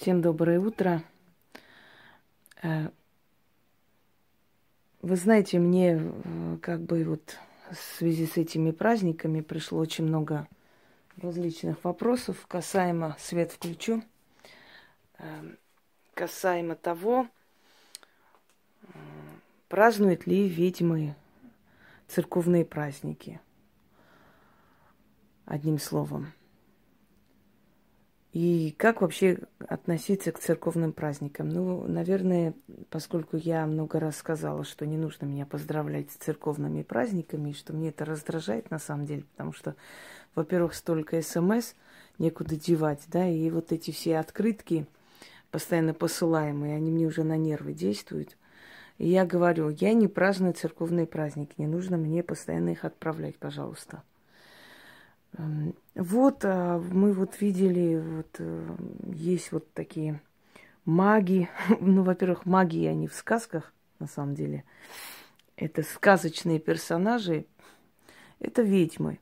Всем доброе утро. Э, вы знаете, мне э, как бы вот в связи с этими праздниками пришло очень много различных вопросов касаемо, свет включу, э, касаемо того, празднуют ли ведьмы церковные праздники. Одним словом. И как вообще относиться к церковным праздникам? Ну, наверное, поскольку я много раз сказала, что не нужно меня поздравлять с церковными праздниками, что мне это раздражает на самом деле, потому что, во-первых, столько смс, некуда девать, да, и вот эти все открытки, постоянно посылаемые, они мне уже на нервы действуют. И я говорю, я не праздную церковные праздники, не нужно мне постоянно их отправлять, пожалуйста. Эм, вот а, мы вот видели, вот э, есть вот такие маги. Ну, во-первых, маги они в сказках, на самом деле. Это сказочные персонажи. Это ведьмы.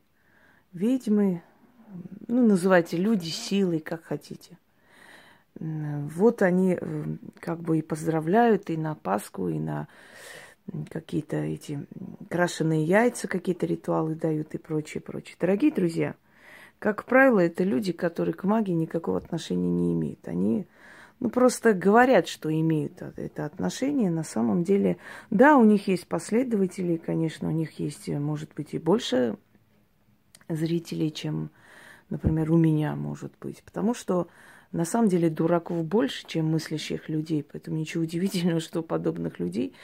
Ведьмы, ну, называйте люди силой, как хотите. Вот они э, как бы и поздравляют и на Пасху, и на какие-то эти крашеные яйца, какие-то ритуалы дают и прочее, прочее. Дорогие друзья, как правило, это люди, которые к магии никакого отношения не имеют. Они ну, просто говорят, что имеют это отношение. На самом деле, да, у них есть последователи, конечно, у них есть, может быть, и больше зрителей, чем, например, у меня, может быть. Потому что на самом деле дураков больше, чем мыслящих людей. Поэтому ничего удивительного, что подобных людей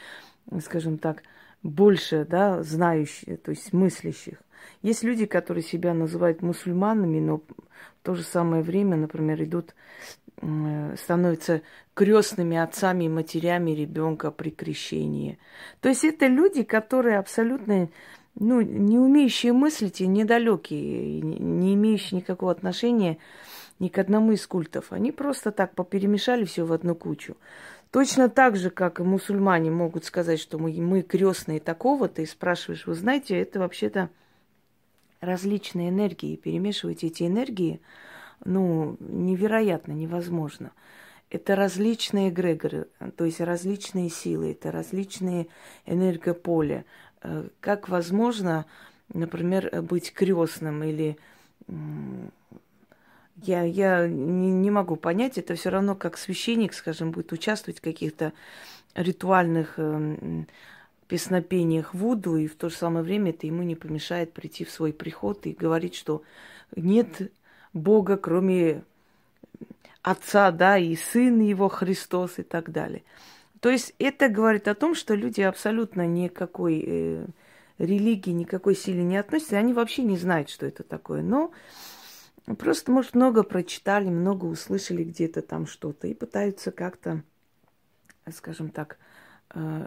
скажем так, больше, да, знающих, то есть мыслящих. Есть люди, которые себя называют мусульманами, но в то же самое время, например, идут, становятся крестными отцами и матерями ребенка при крещении. То есть это люди, которые абсолютно ну, не умеющие мыслить и недалекие, не имеющие никакого отношения ни к одному из культов. Они просто так поперемешали все в одну кучу. Точно так же, как и мусульмане могут сказать, что мы, мы крестные такого-то, и спрашиваешь, вы знаете, это вообще-то различные энергии. Перемешивать эти энергии, ну, невероятно, невозможно. Это различные эгрегоры, то есть различные силы, это различные энергополя. Э, как возможно, например, быть крестным или я, я не, не могу понять, это все равно как священник, скажем, будет участвовать в каких-то ритуальных э, песнопениях Вуду, и в то же самое время это ему не помешает прийти в свой приход и говорить, что нет Бога, кроме Отца, да, и Сын Его Христос и так далее. То есть это говорит о том, что люди абсолютно никакой э, религии, никакой силе не относятся, и они вообще не знают, что это такое. Но Просто, может, много прочитали, много услышали где-то там что-то и пытаются как-то, скажем так, э,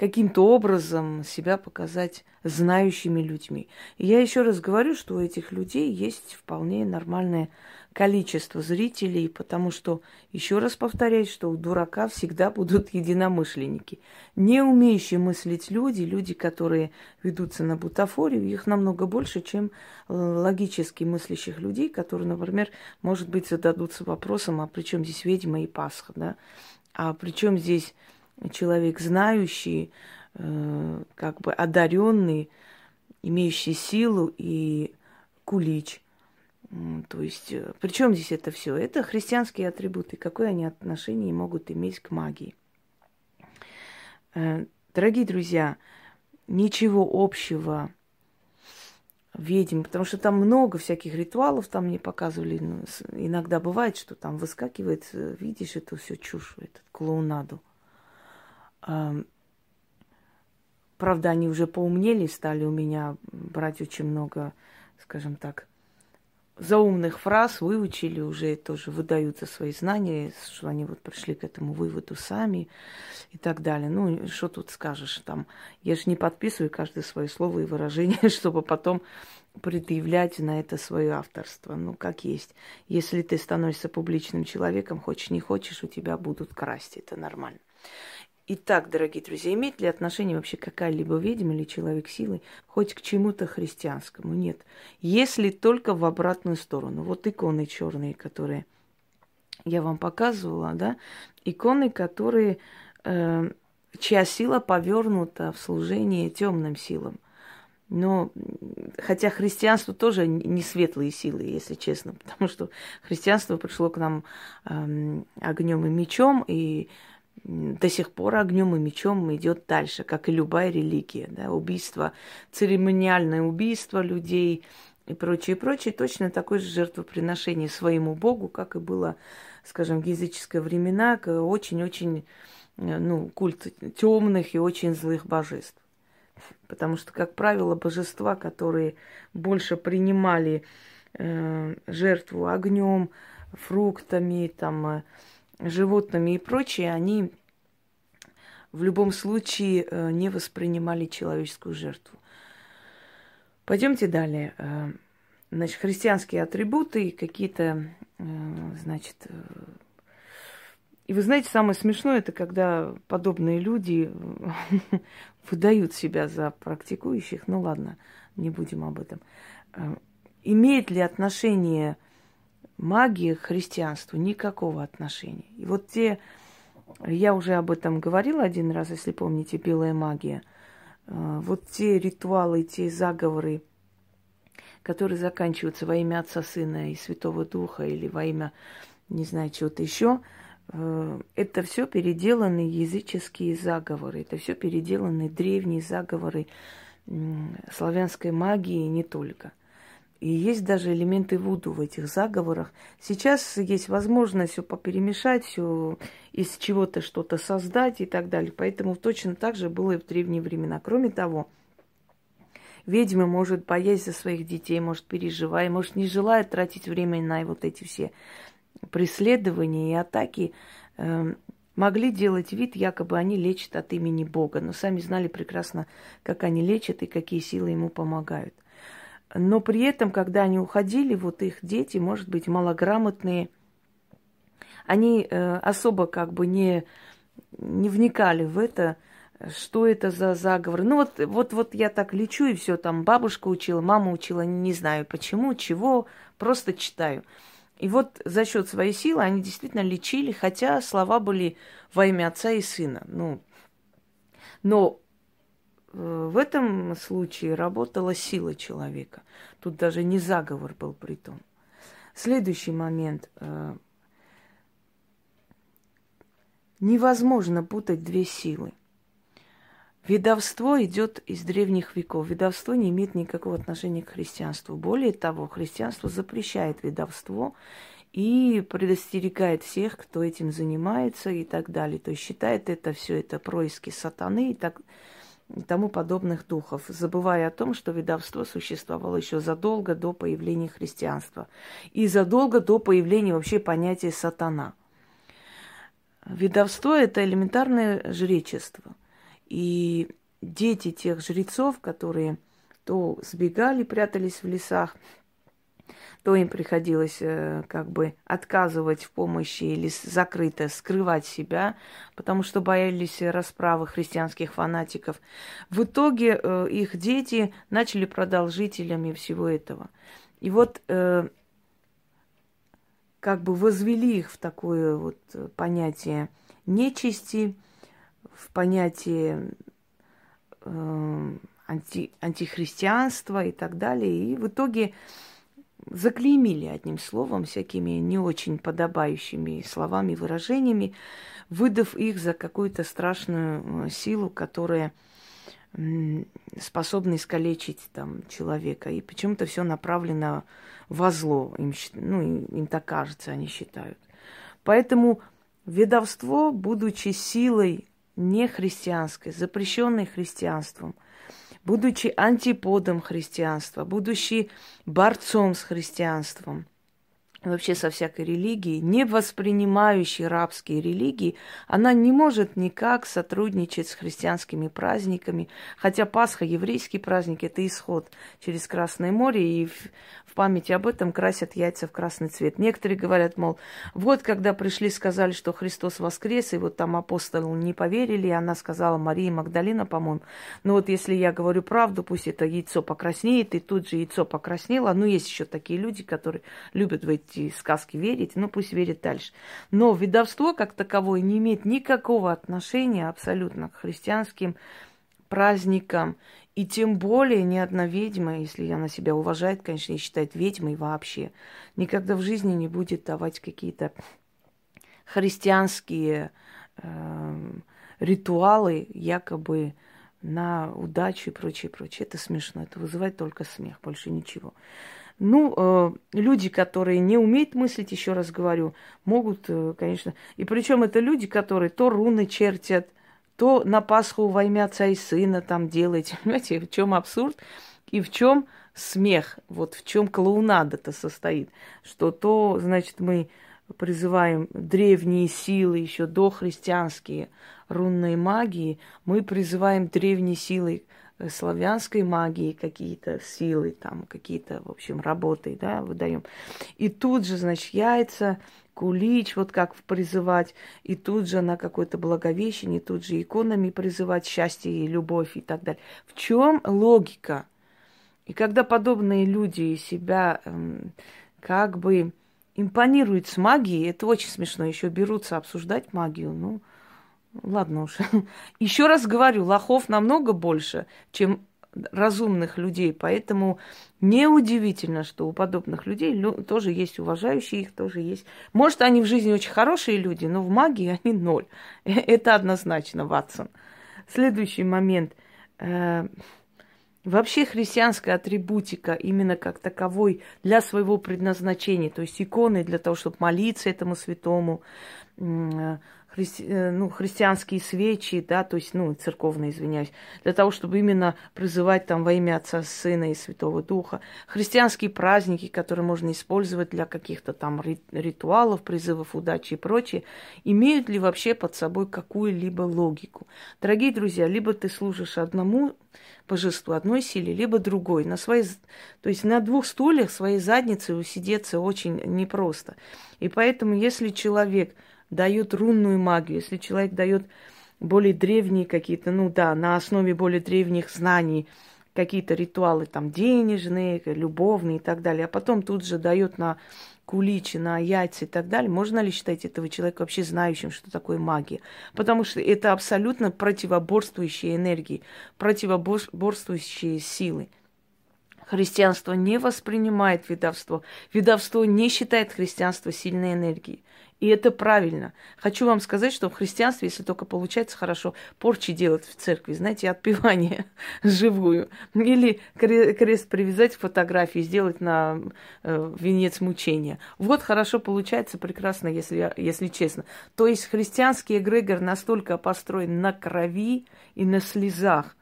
каким-то образом себя показать знающими людьми. И я еще раз говорю, что у этих людей есть вполне нормальное количество зрителей, потому что, еще раз повторяю, что у дурака всегда будут единомышленники. Не умеющие мыслить люди, люди, которые ведутся на бутафорию, их намного больше, чем э, логически мыслящих людей, которые, например, может быть, зададутся вопросом, а при чем здесь ведьма и Пасха, да? А при чем здесь человек знающий, э, как бы одаренный, имеющий силу и кулич. То есть, э, при чем здесь это все? Это христианские атрибуты. Какое они отношение могут иметь к магии? Э, дорогие друзья, ничего общего ведьм, потому что там много всяких ритуалов, там мне показывали, ну, иногда бывает, что там выскакивает, видишь эту всю чушь, этот клоунаду. Правда, они уже поумнели, стали у меня брать очень много, скажем так, заумных фраз, выучили уже, тоже выдают за свои знания, что они вот пришли к этому выводу сами и так далее. Ну, что тут скажешь там? Я же не подписываю каждое свое слово и выражение, чтобы потом предъявлять на это свое авторство. Ну, как есть. Если ты становишься публичным человеком, хочешь не хочешь, у тебя будут красть. Это нормально. Итак, дорогие друзья, имеет ли отношение вообще какая-либо ведьма или человек силы хоть к чему-то христианскому? Нет. Если только в обратную сторону. Вот иконы черные, которые я вам показывала, да, иконы, которые, э, чья сила повернута в служение темным силам. Но хотя христианство тоже не светлые силы, если честно, потому что христианство пришло к нам э, огнем и мечом, и до сих пор огнем и мечом идет дальше, как и любая религия. Да? Убийство, церемониальное убийство людей и прочее, прочее, точно такое же жертвоприношение своему Богу, как и было, скажем, в языческие времена, очень-очень, э, ну, культ темных и очень злых божеств. Потому что, как правило, божества, которые больше принимали э, жертву огнем, фруктами, там, э, животными и прочее, они в любом случае э, не воспринимали человеческую жертву. Пойдемте далее. Э, значит, христианские атрибуты, какие-то, э, значит, и вы знаете, самое смешное, это когда подобные люди выдают себя за практикующих. Ну ладно, не будем об этом. Имеет ли отношение магия к христианству? Никакого отношения. И вот те, я уже об этом говорила один раз, если помните, белая магия. Э, вот те ритуалы, те заговоры, которые заканчиваются во имя Отца, Сына и Святого Духа или во имя, не знаю, чего-то еще – Э, это все переделанные языческие заговоры, это все переделанные древние заговоры славянской магии и не только. И есть даже элементы вуду в этих заговорах. Сейчас есть возможность все поперемешать, все из чего-то что-то создать и так далее. Поэтому точно так же было и в древние времена. Кроме того, ведьма может боясь за своих детей, может переживая, может не желая тратить время на вот эти все преследования и атаки э, могли делать вид, якобы они лечат от имени Бога, но сами знали прекрасно, как они лечат и какие силы ему помогают. Но при этом, когда они уходили, вот их дети, может быть, малограмотные, они э, особо как бы не, не вникали в это, что это за заговор. Ну вот, вот, вот я так лечу, и все, там бабушка учила, мама учила, не знаю почему, чего, просто читаю. И вот за счет своей силы они действительно лечили, хотя слова были во имя Отца и Сына. Ну, но в этом случае работала сила человека. Тут даже не заговор был при том. Следующий момент. Э, невозможно путать две силы. Ведовство идет из древних веков. Ведовство не имеет никакого отношения к христианству. Более того, христианство запрещает ведовство и предостерегает всех, кто этим занимается и так далее. То есть считает это все это происки сатаны и так и тому подобных духов, забывая о том, что ведовство существовало еще задолго до появления христианства и задолго до появления вообще понятия сатана. Ведовство – это элементарное жречество. И дети тех жрецов, которые то сбегали, прятались в лесах, то им приходилось э, как бы отказывать в помощи или закрыто скрывать себя, потому что боялись расправы христианских фанатиков. В итоге э, их дети начали продолжителями всего этого. И вот э, как бы возвели их в такое вот понятие нечисти, в понятии э, анти, антихристианства и так далее. И в итоге заклеймили одним словом, всякими не очень подобающими словами, выражениями, выдав их за какую-то страшную э, силу, которая способна искалечить там человека. И почему-то все направлено во зло. Им, ну, им так кажется, они считают. Поэтому ведовство, будучи силой не христианской, запрещенной христианством, будучи антиподом христианства, будучи борцом с христианством – вообще со всякой религии, не воспринимающей рабские религии, она не может никак сотрудничать с христианскими праздниками. Хотя Пасха, еврейский праздник, это исход через Красное море, и в, память об этом красят яйца в красный цвет. Некоторые говорят, мол, вот когда пришли, сказали, что Христос воскрес, и вот там апостолы не поверили, и она сказала, Мария Магдалина, по-моему, ну вот если я говорю правду, пусть это яйцо покраснеет, и тут же яйцо покраснело. Ну, есть еще такие люди, которые любят быть эти сказки верить, ну пусть верит дальше. Но ведовство как таковое не имеет никакого отношения абсолютно к христианским праздникам. И тем более ни одна ведьма, если она себя уважает, конечно, и считает ведьмой вообще, никогда в жизни не будет давать какие-то христианские э, ритуалы, якобы на удачу и прочее, прочее. Это смешно, это вызывает только смех, больше ничего. Ну, э, люди, которые не умеют мыслить, еще раз говорю, могут, э, конечно. И причем это люди, которые то руны чертят, то на Пасху во имя Отца и Сына там делаете. Понимаете, в чем абсурд и в чем смех, вот в чем клоунада-то состоит. Что то, значит, мы призываем древние силы, еще дохристианские рунной магии, мы призываем древние силы славянской магии, какие-то силы, там, какие-то, в общем, работы, да, выдаем. И тут же, значит, яйца, кулич, вот как призывать, и тут же на какое-то благовещение, тут же иконами призывать счастье и любовь и так далее. В чем логика? И когда подобные люди себя эм, как бы импонируют с магией, это очень смешно. Еще берутся обсуждать магию. Ну, ладно уж. Еще раз говорю, лохов намного больше, чем разумных людей. Поэтому неудивительно, что у подобных людей тоже есть уважающие их, тоже есть. Может, они в жизни очень хорошие люди, но в магии они ноль. Это однозначно, Ватсон. Следующий момент. Э, вообще христианская атрибутика именно как таковой для своего предназначения, то есть иконы для того, чтобы молиться этому святому, христи, э, ну, христианские свечи, да, то есть, ну, церковные, извиняюсь, для того, чтобы именно призывать там во имя Отца, Сына и Святого Духа. Христианские праздники, которые можно использовать для каких-то там ритуалов, призывов удачи и прочее, имеют ли вообще под собой какую-либо логику? Дорогие друзья, либо ты служишь одному божеству, одной силе, либо другой. На своей, то есть на двух стульях своей задницей усидеться очень непросто. И поэтому, если человек дают рунную магию, если человек дает более древние какие-то, ну да, на основе более древних знаний, какие-то ритуалы там денежные, любовные и так далее, а потом тут же дает на куличи, на яйца и так далее, можно ли считать этого человека вообще знающим, что такое магия? Потому что это абсолютно противоборствующие энергии, противоборствующие силы. Христианство не воспринимает ведовство. Ведовство не считает христианство сильной энергией. И это правильно. Хочу вам сказать, что в христианстве, если только получается хорошо, порчи делать в церкви, знаете, отпевание живую. Или крест привязать к фотографии, сделать на э, венец мучения. Вот хорошо получается, прекрасно, если, если честно. То есть христианский эгрегор настолько построен на крови и на слезах,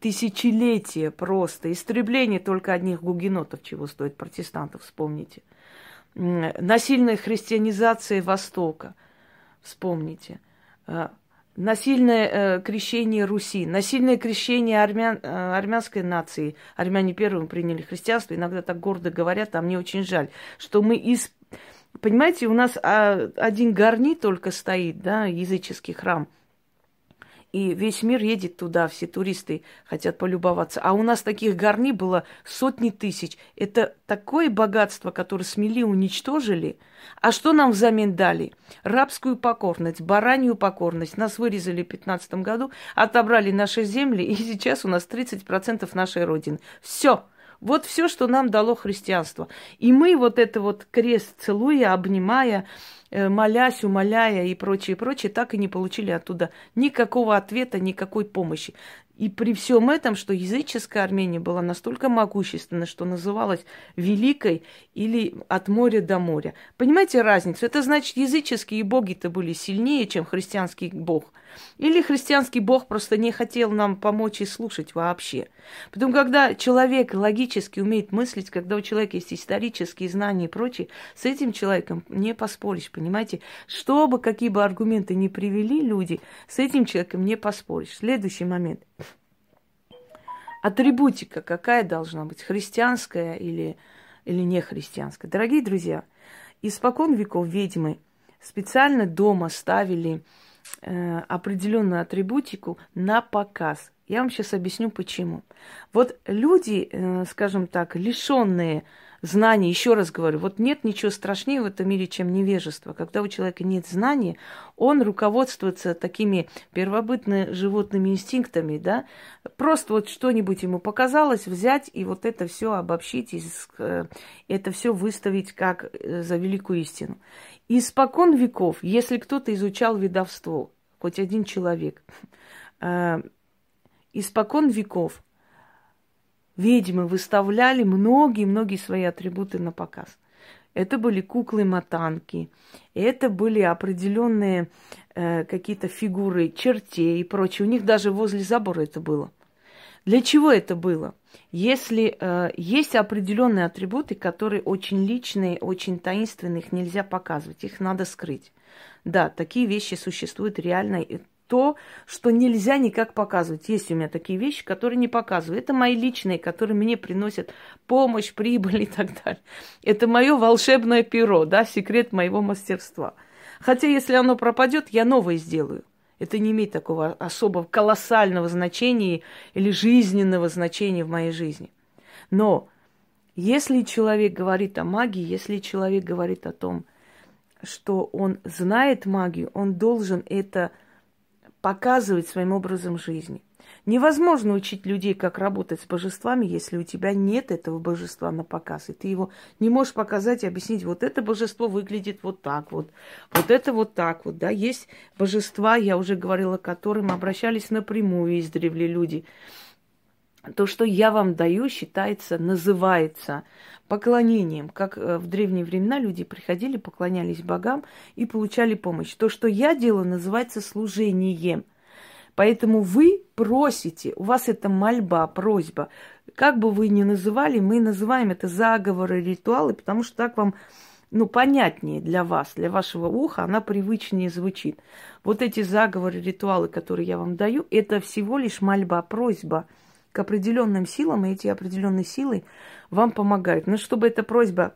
тысячелетия просто, истребление только одних гугенотов, чего стоит протестантов, вспомните – насильная христианизация Востока, вспомните, э, насильное э, крещение Руси, насильное крещение армян, э, армянской нации. Армяне первым приняли христианство, иногда так гордо говорят, а мне очень жаль, что мы из... Понимаете, у нас а, один горни только стоит, да, языческий храм – и весь мир едет туда, все туристы хотят полюбоваться. А у нас таких горни было сотни тысяч. Это такое богатство, которое смели уничтожили. А что нам взамен дали? Рабскую покорность, баранью покорность. Нас вырезали в 15 году, отобрали наши земли, и сейчас у нас 30% нашей Родины. Все. Вот все, что нам дало христианство. И мы вот это вот крест целуя, обнимая, Э, молясь, умоляя и прочее, прочее, так и не получили оттуда никакого ответа, никакой помощи. И при всем этом, что языческая Армения была настолько могущественна, что называлась Великой или от моря до моря. Понимаете разницу? Это значит, языческие боги-то были сильнее, чем христианский бог. Или христианский бог просто не хотел нам помочь и слушать вообще. Потом, когда человек логически умеет мыслить, когда у человека есть исторические знания и прочее, с этим человеком не поспоришь, понимаете? Что бы, какие бы аргументы не привели люди, с этим человеком не поспоришь. Следующий момент – атрибутика какая должна быть, христианская или, или не христианская. Дорогие друзья, испокон веков ведьмы специально дома ставили э, определенную атрибутику на показ. Я вам сейчас объясню почему. Вот люди, э, скажем так, лишенные знания, еще раз говорю, вот нет ничего страшнее в этом мире, чем невежество. Когда у человека нет знаний, он руководствуется такими первобытными животными инстинктами, да, просто вот что-нибудь ему показалось, взять и вот это все обобщить, и э, это все выставить как за великую истину. Испокон веков, если кто-то изучал ведовство, хоть один человек, э, испокон веков ведьмы выставляли многие-многие свои атрибуты на показ. Это были куклы-мотанки, это были определенные э, какие-то фигуры чертей и прочее. У них даже возле забора это было. Для чего это было? Если э, есть определенные атрибуты, которые очень личные, очень таинственные, их нельзя показывать, их надо скрыть. Да, такие вещи существуют реально, то, что нельзя никак показывать. Есть у меня такие вещи, которые не показываю. Это мои личные, которые мне приносят помощь, прибыль и так далее. Это мое волшебное перо, да, секрет моего мастерства. Хотя, если оно пропадет, я новое сделаю. Это не имеет такого особого колоссального значения или жизненного значения в моей жизни. Но если человек говорит о магии, если человек говорит о том, что он знает магию, он должен это показывать своим образом жизни. Невозможно учить людей, как работать с божествами, если у тебя нет этого божества на показ. И ты его не можешь показать и объяснить, вот это божество выглядит вот так вот, вот это вот так вот. Да? Есть божества, я уже говорила, которым обращались напрямую издревле люди. То, что я вам даю, считается, называется поклонением. Как э, в древние времена люди приходили, поклонялись богам и получали помощь. То, что я делаю, называется служением. Поэтому вы просите, у вас это мольба, просьба. Как бы вы ни называли, мы называем это заговоры, ритуалы, потому что так вам ну, понятнее для вас, для вашего уха, она привычнее звучит. Вот эти заговоры, ритуалы, которые я вам даю, это всего лишь мольба, просьба – к определенным силам, и эти определенные силы вам помогают. Но чтобы эта просьба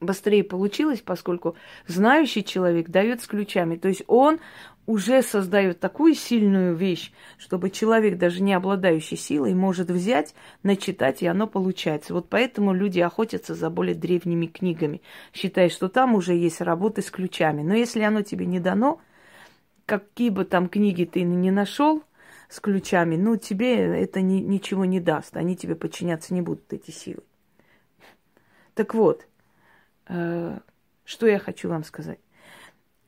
быстрее получилась, поскольку знающий человек дает с ключами. То есть он уже создает такую сильную вещь, чтобы человек, даже не обладающий силой, может взять, начитать, и оно получается. Вот поэтому люди охотятся за более древними книгами, считая, что там уже есть работы с ключами. Но если оно тебе не дано, какие бы там книги ты ни нашел, с ключами, ну, тебе это ни, ничего не даст. Они тебе подчиняться не будут, эти силы. Так вот, э, что я хочу вам сказать.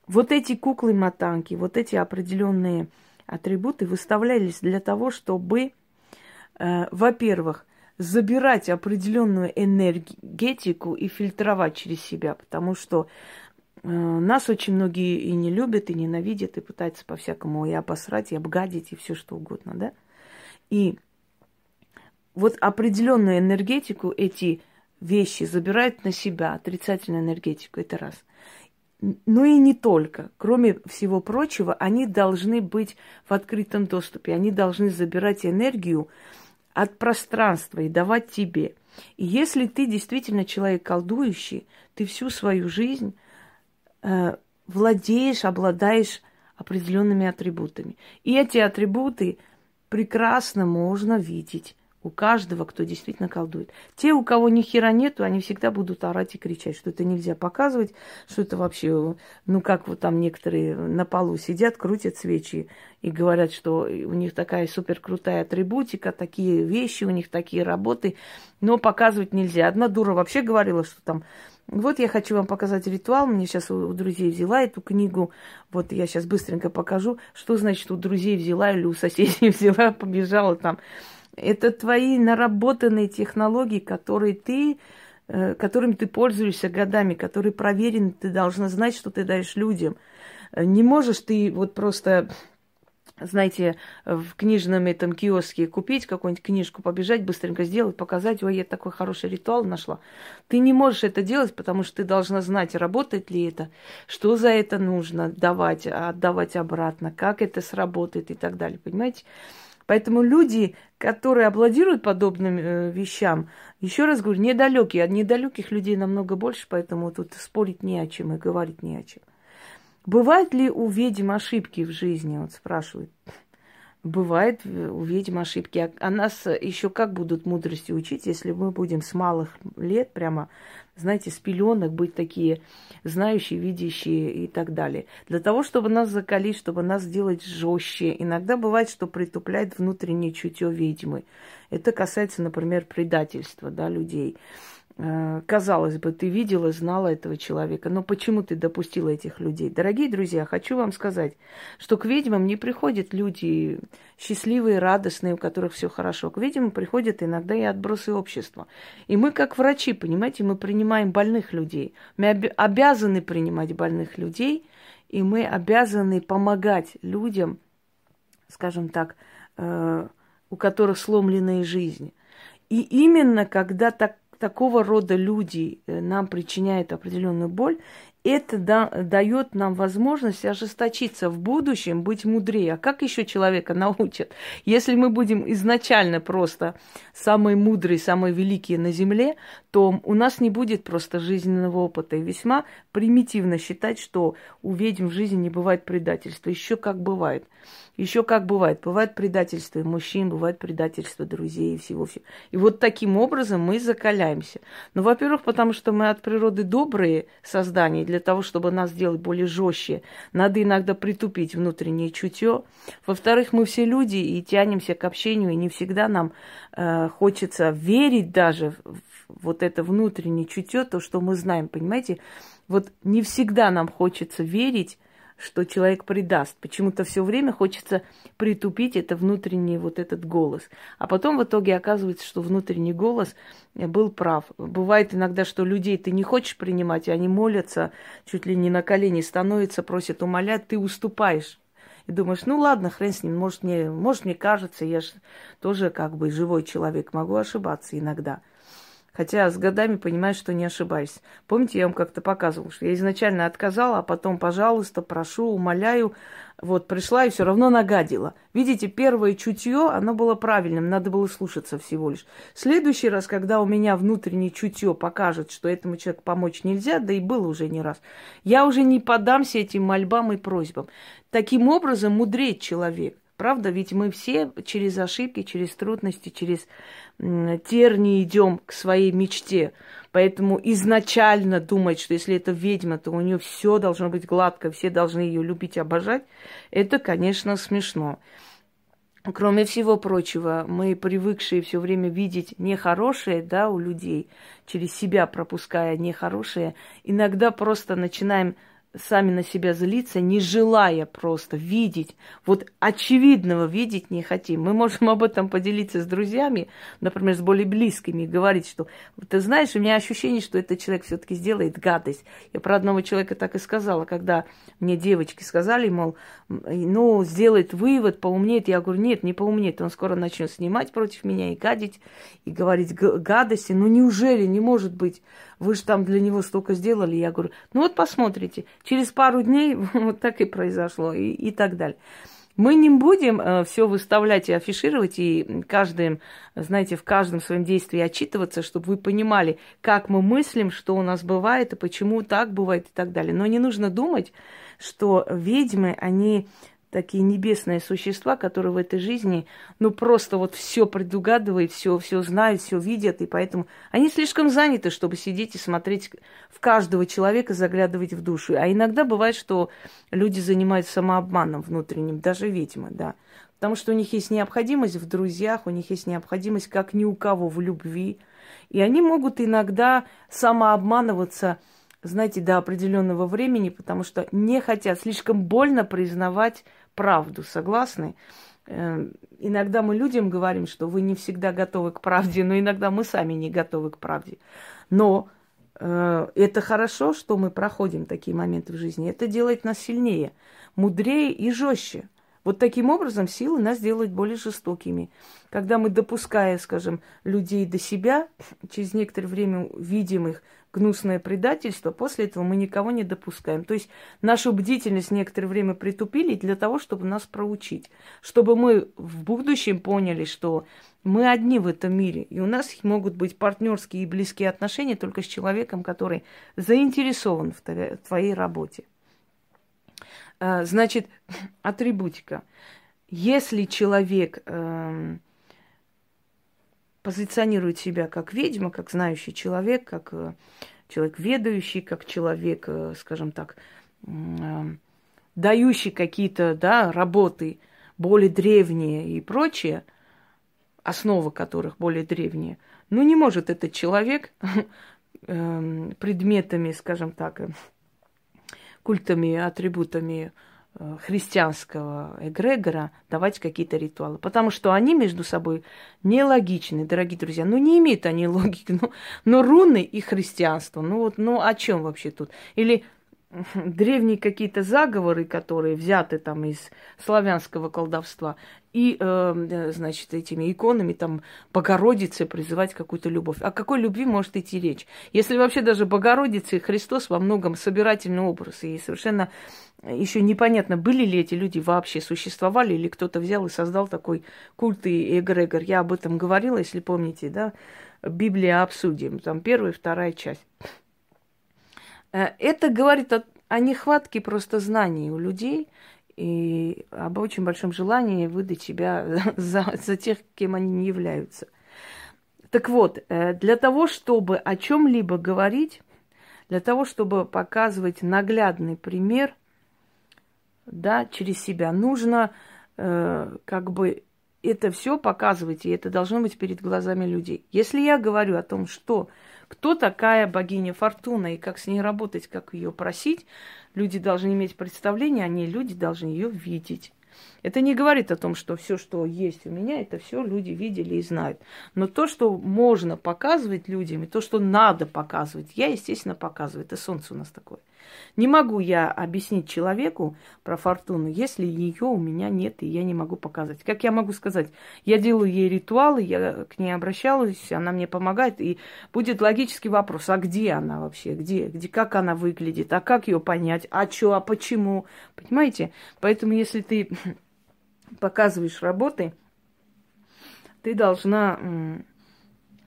Вот эти куклы-мотанки, вот эти определенные атрибуты выставлялись для того, чтобы, э, во-первых, забирать определенную энергетику и фильтровать через себя, потому что Э, нас очень многие и не любят, и ненавидят, и пытаются по-всякому и обосрать, и обгадить, и все что угодно, да? И вот определенную энергетику эти вещи забирают на себя, отрицательную энергетику, это раз. Ну и не только. Кроме всего прочего, они должны быть в открытом доступе. Они должны забирать энергию от пространства и давать тебе. И если ты действительно человек колдующий, ты всю свою жизнь э, владеешь, обладаешь определенными атрибутами. И эти атрибуты прекрасно можно видеть у каждого, кто действительно колдует. Те, у кого ни хера нету, они всегда будут орать и кричать, что это нельзя показывать, что это вообще, ну как вот там некоторые на полу сидят, крутят свечи и говорят, что у них такая супер крутая атрибутика, такие вещи, у них такие работы, но показывать нельзя. Одна дура вообще говорила, что там вот я хочу вам показать ритуал. Мне сейчас у друзей взяла эту книгу. Вот я сейчас быстренько покажу, что значит у друзей взяла или у соседей взяла, побежала там. Это твои наработанные технологии, которые ты, э, которыми ты пользуешься годами, которые проверены, ты должна знать, что ты даешь людям. Не можешь ты вот просто знаете, в книжном этом киоске купить какую-нибудь книжку, побежать, быстренько сделать, показать, ой, я такой хороший ритуал нашла. Ты не можешь это делать, потому что ты должна знать, работает ли это, что за это нужно давать, отдавать обратно, как это сработает и так далее, понимаете? Поэтому люди, которые аплодируют подобным э, вещам, еще раз говорю, недалекие. От недалеких людей намного больше, поэтому тут спорить не о чем и говорить не о чем. Бывают ли у ведьм ошибки в жизни, вот спрашивают. Бывает у ведьм ошибки. А, а нас еще как будут мудрости учить, если мы будем с малых лет прямо, знаете, с пеленок быть такие знающие, видящие и так далее. Для того, чтобы нас закалить, чтобы нас сделать жестче. Иногда бывает, что притупляет внутреннее чутье ведьмы. Это касается, например, предательства да, людей. Э, казалось бы, ты видела, знала этого человека, но почему ты допустила этих людей? Дорогие друзья, хочу вам сказать, что к ведьмам не приходят люди счастливые, радостные, у которых все хорошо. К ведьмам приходят иногда и отбросы общества. И мы, как врачи, понимаете, мы принимаем больных людей. Мы обязаны принимать больных людей, и мы обязаны помогать людям, скажем так, э, у которых сломленная жизнь. И именно когда так такого рода люди э, нам причиняют определенную боль, это да, дает нам возможность ожесточиться в будущем, быть мудрее. А как еще человека научат? Если мы будем изначально просто самые мудрые, самые великие на земле, то у нас не будет просто жизненного опыта. И весьма примитивно считать, что у ведьм в жизни не бывает предательства. Еще как бывает. Еще как бывает. Бывает предательство и мужчин, бывает предательство друзей и всего-всего. И вот таким образом мы закаляемся. Ну, во-первых, потому что мы от природы добрые создания. Для того, чтобы нас сделать более жестче, надо иногда притупить внутреннее чутье. Во-вторых, мы все люди и тянемся к общению, и не всегда нам э, хочется верить даже в вот это внутреннее чутье, то, что мы знаем, понимаете? Вот не всегда нам хочется верить что человек предаст. Почему-то все время хочется притупить это внутренний вот этот голос. А потом в итоге оказывается, что внутренний голос был прав. Бывает иногда, что людей ты не хочешь принимать, и они молятся, чуть ли не на колени становятся, просят умолять, ты уступаешь. И думаешь, ну ладно, хрен с ним, может мне, может мне кажется, я же тоже как бы живой человек, могу ошибаться иногда. Хотя с годами понимаю, что не ошибаюсь. Помните, я вам как-то показывала, что я изначально отказала, а потом, пожалуйста, прошу, умоляю. Вот, пришла и все равно нагадила. Видите, первое чутье, оно было правильным, надо было слушаться всего лишь. Следующий раз, когда у меня внутреннее чутье покажет, что этому человеку помочь нельзя, да и было уже не раз, я уже не подамся этим мольбам и просьбам. Таким образом мудреет человек. Правда? Ведь мы все через ошибки, через трудности, через терни идем к своей мечте. Поэтому изначально думать, что если это ведьма, то у нее все должно быть гладко, все должны ее любить, обожать, это, конечно, смешно. Кроме всего прочего, мы привыкшие все время видеть нехорошее, да, у людей, через себя пропуская нехорошее, иногда просто начинаем сами на себя злиться, не желая просто видеть, вот очевидного видеть не хотим. Мы можем об этом поделиться с друзьями, например, с более близкими, говорить, что ты знаешь, у меня ощущение, что этот человек все-таки сделает гадость. Я про одного человека так и сказала, когда мне девочки сказали, мол, ну, сделает вывод, поумнеет. Я говорю, нет, не поумнеет, он скоро начнет снимать против меня и гадить, и говорить гадости. Ну, неужели, не может быть, вы же там для него столько сделали. Я говорю, ну вот посмотрите, через пару дней вот так и произошло и, и так далее. Мы не будем э, все выставлять и афишировать, и каждым, знаете, в каждом своем действии отчитываться, чтобы вы понимали, как мы мыслим, что у нас бывает, и почему так бывает и так далее. Но не нужно думать, что ведьмы, они такие небесные существа, которые в этой жизни, ну, просто вот все предугадывают, все, все знают, все видят, и поэтому они слишком заняты, чтобы сидеть и смотреть в каждого человека, заглядывать в душу. А иногда бывает, что люди занимаются самообманом внутренним, даже ведьмы, да. Потому что у них есть необходимость в друзьях, у них есть необходимость, как ни у кого, в любви. И они могут иногда самообманываться – знаете, до определенного времени, потому что не хотят слишком больно признавать правду. Согласны? Э, иногда мы людям говорим, что вы не всегда готовы к правде, но иногда мы сами не готовы к правде. Но э, это хорошо, что мы проходим такие моменты в жизни. Это делает нас сильнее, мудрее и жестче. Вот таким образом силы нас делают более жестокими. Когда мы, допуская, скажем, людей до себя, через некоторое время видим их гнусное предательство, после этого мы никого не допускаем. То есть нашу бдительность некоторое время притупили для того, чтобы нас проучить, чтобы мы в будущем поняли, что мы одни в этом мире, и у нас могут быть партнерские и близкие отношения только с человеком, который заинтересован в твоей работе. А, значит, атрибутика. если человек э, позиционирует себя как ведьма, как знающий человек, как э, человек ведающий, как человек, э, скажем так, э, дающий какие-то да, работы более древние и прочее, основы которых более древние, ну не может этот человек э, предметами, скажем так, культами, атрибутами христианского эгрегора давать какие-то ритуалы. Потому что они между собой нелогичны, дорогие друзья. Ну, не имеют они логики. Ну, но руны и христианство, ну вот, ну о чем вообще тут? Или древние какие-то заговоры, которые взяты там из славянского колдовства, и, э, э, значит, этими иконами там Богородицы призывать какую-то любовь. О какой любви может идти речь? Если вообще даже Богородица и Христос во многом собирательный образ, и совершенно еще непонятно, были ли эти люди вообще существовали, или кто-то взял и создал такой культ и эгрегор. Я об этом говорила, если помните, да, Библия обсудим, там первая вторая часть. Э, это говорит о, о нехватке просто знаний у людей и об очень большом желании выдать себя за, за тех, кем они не являются. Так вот, э, для того, чтобы о чем-либо говорить, для того, чтобы показывать наглядный пример, да, через себя, нужно э, как бы это все показывать, и это должно быть перед глазами людей. Если я говорю о том, что кто такая богиня Фортуна и как с ней работать, как ее просить, люди должны иметь представление о ней, люди должны ее видеть. Это не говорит о том, что все, что есть у меня, это все люди видели и знают. Но то, что можно показывать людям, и то, что надо показывать, я, естественно, показываю. Это солнце у нас такое. Не могу я объяснить человеку про фортуну, если ее у меня нет, и я не могу показать. Как я могу сказать? Я делаю ей ритуалы, я к ней обращалась, она мне помогает, и будет логический вопрос, а где она вообще, где, где, как она выглядит, а как ее понять, а что, а почему, понимаете? Поэтому если ты показываешь работы, ты должна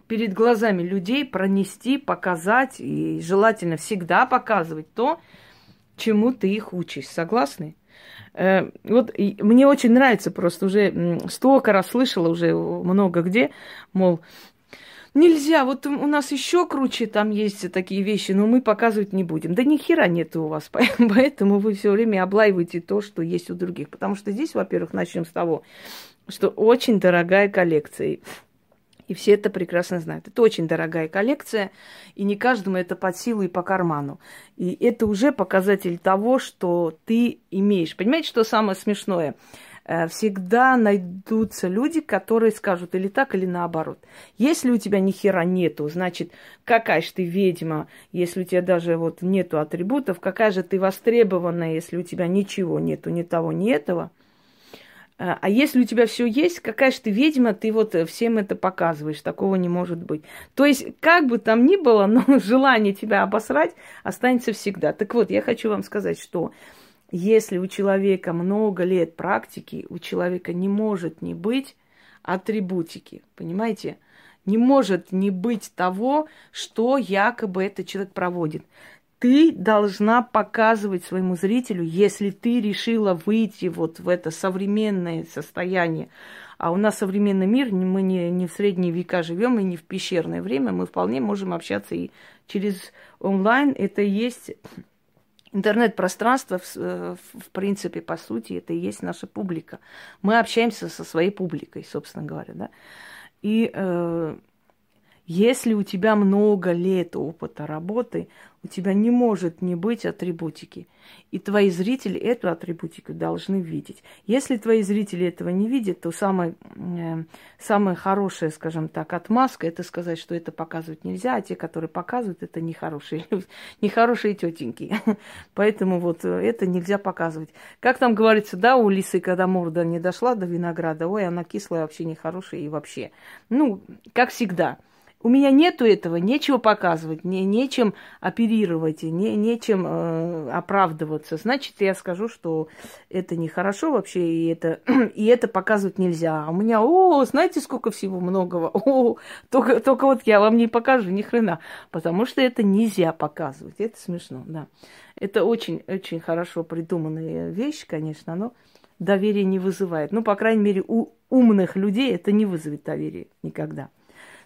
перед глазами людей пронести, показать и желательно всегда показывать то, чему ты их учишь. Согласны? Э, вот мне очень нравится просто уже столько раз слышала уже много где, мол, нельзя, вот у нас еще круче там есть такие вещи, но мы показывать не будем. Да ни хера нет у вас, поэтому вы все время облаиваете то, что есть у других. Потому что здесь, во-первых, начнем с того, что очень дорогая коллекция. И все это прекрасно знают. Это очень дорогая коллекция, и не каждому это под силу и по карману. И это уже показатель того, что ты имеешь. Понимаете, что самое смешное? Э, всегда найдутся люди, которые скажут или так, или наоборот. Если у тебя ни хера нету, значит, какая же ты ведьма, если у тебя даже вот нету атрибутов, какая же ты востребованная, если у тебя ничего нету, ни того, ни этого – а, а если у тебя все есть, какая же ты ведьма, ты вот э, всем это показываешь, такого не может быть. То есть, как бы там ни было, но желание тебя обосрать останется всегда. Так вот, я хочу вам сказать, что если у человека много лет практики, у человека не может не быть атрибутики, понимаете? Не может не быть того, что якобы этот человек проводит ты должна показывать своему зрителю, если ты решила выйти вот в это современное состояние. А у нас современный мир, мы не, не в средние века живем и не в пещерное время, мы вполне можем общаться и через онлайн. Это и есть интернет-пространство, в, в принципе, по сути, это и есть наша публика. Мы общаемся со своей публикой, собственно говоря, да. И э, если у тебя много лет опыта работы, у тебя не может не быть атрибутики. И твои зрители эту атрибутику должны видеть. Если твои зрители этого не видят, то самое, э, самая хорошая, скажем так, отмазка это сказать, что это показывать нельзя, а те, которые показывают, это нехорошие, нехорошие тетеньки. Поэтому вот э, это нельзя показывать. Как там говорится, да, у лисы, когда морда не дошла до винограда, ой, она кислая, вообще нехорошая и вообще. Ну, как всегда. У меня нету этого, нечего показывать, не, нечем оперировать, не, нечем э, оправдываться. Значит, я скажу, что это нехорошо вообще, и это, и это показывать нельзя. А у меня, о, знаете, сколько всего многого? О, только, только вот я вам не покажу ни хрена, потому что это нельзя показывать. Это смешно, да. Это очень-очень хорошо придуманная вещь, конечно, но доверия не вызывает. Ну, по крайней мере, у умных людей это не вызовет доверия никогда.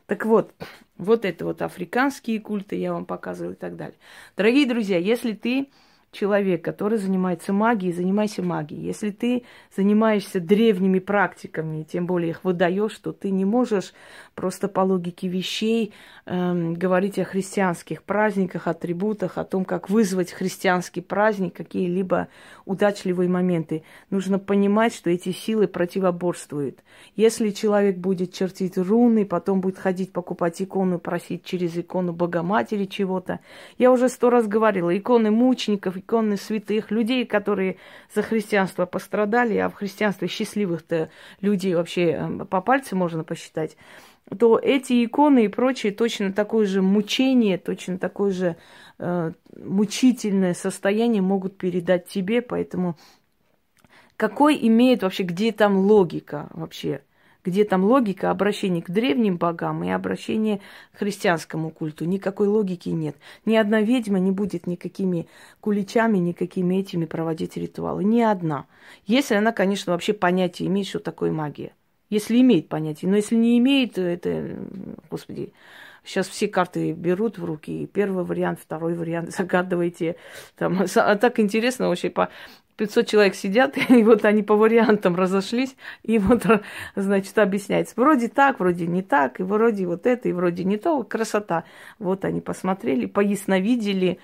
Так вот, вот это вот африканские культы я вам показываю и так далее. Дорогие друзья, если ты человек, который занимается магией, занимайся магией. Если ты занимаешься древними практиками, тем более их выдаешь, то ты не можешь просто по логике вещей эм, говорить о христианских праздниках, атрибутах, о том, как вызвать христианский праздник, какие-либо удачливые моменты. Нужно понимать, что эти силы противоборствуют. Если человек будет чертить руны, потом будет ходить покупать икону, просить через икону Богоматери чего-то. Я уже сто раз говорила, иконы мучеников, иконы святых, людей, которые за христианство пострадали, а в христианстве счастливых-то людей вообще эм, по пальцам можно посчитать, то эти иконы и прочее точно такое же мучение, точно такое же э, мучительное состояние могут передать тебе, поэтому какой имеет вообще, где там логика вообще? Где там логика обращения к древним богам и обращения к христианскому культу. Никакой логики нет. Ни одна ведьма не будет никакими куличами, никакими этими проводить ритуалы. Ни одна. Если она, конечно, вообще понятие имеет, что такое магия. Если имеет понятие. Но если не имеет, то это, господи, Сейчас все карты берут в руки. Первый вариант, второй вариант, загадывайте. Там, а так интересно вообще по 500 человек сидят, и вот они по вариантам разошлись, и вот, значит, объясняется. Вроде так, вроде не так, и вроде вот это, и вроде не то. Красота. Вот они посмотрели, поясновидели,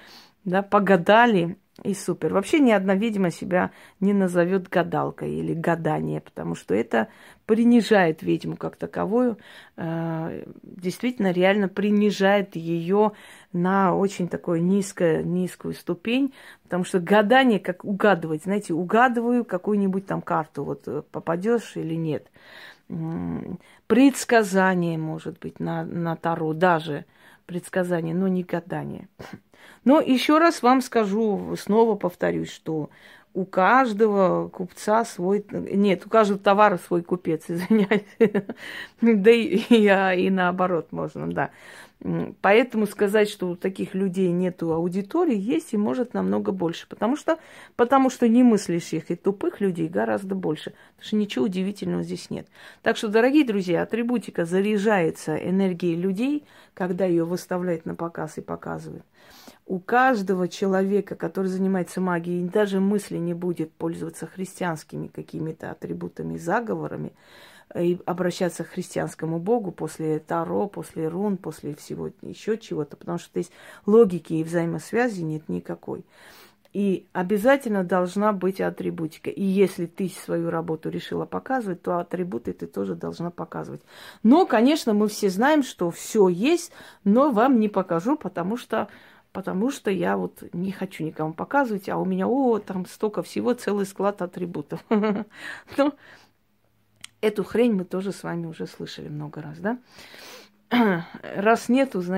да, погадали, и супер. Вообще ни одна ведьма себя не назовет гадалкой или гадание, потому что это принижает ведьму как таковую, э, действительно реально принижает ее на очень такую низкую, низкую ступень, потому что гадание, как угадывать, знаете, угадываю какую-нибудь там карту, вот э, попадешь или нет. Предсказание, может быть, на, на Таро, даже предсказание, но не гадание. Но еще раз вам скажу, снова повторюсь, что у каждого купца свой... Нет, у каждого товара свой купец, извиняюсь. Да и, и, наоборот можно, да. Поэтому сказать, что у таких людей нету аудитории, есть и может намного больше. Потому что, потому что не мыслишь их и тупых людей гораздо больше. Потому что ничего удивительного здесь нет. Так что, дорогие друзья, атрибутика заряжается энергией людей, когда ее выставляют на показ и показывают. У каждого человека, который занимается магией, даже мысли не будет пользоваться христианскими какими-то атрибутами, заговорами, и обращаться к христианскому Богу после Таро, после рун, после всего еще чего-то, потому что здесь логики и взаимосвязи нет никакой. И обязательно должна быть атрибутика. И если ты свою работу решила показывать, то атрибуты ты тоже должна показывать. Но, конечно, мы все знаем, что все есть, но вам не покажу, потому что потому что я вот не хочу никому показывать, а у меня, о, там столько всего, целый склад атрибутов. Ну, Эту хрень мы тоже с вами уже слышали много раз, да? Раз нету, значит,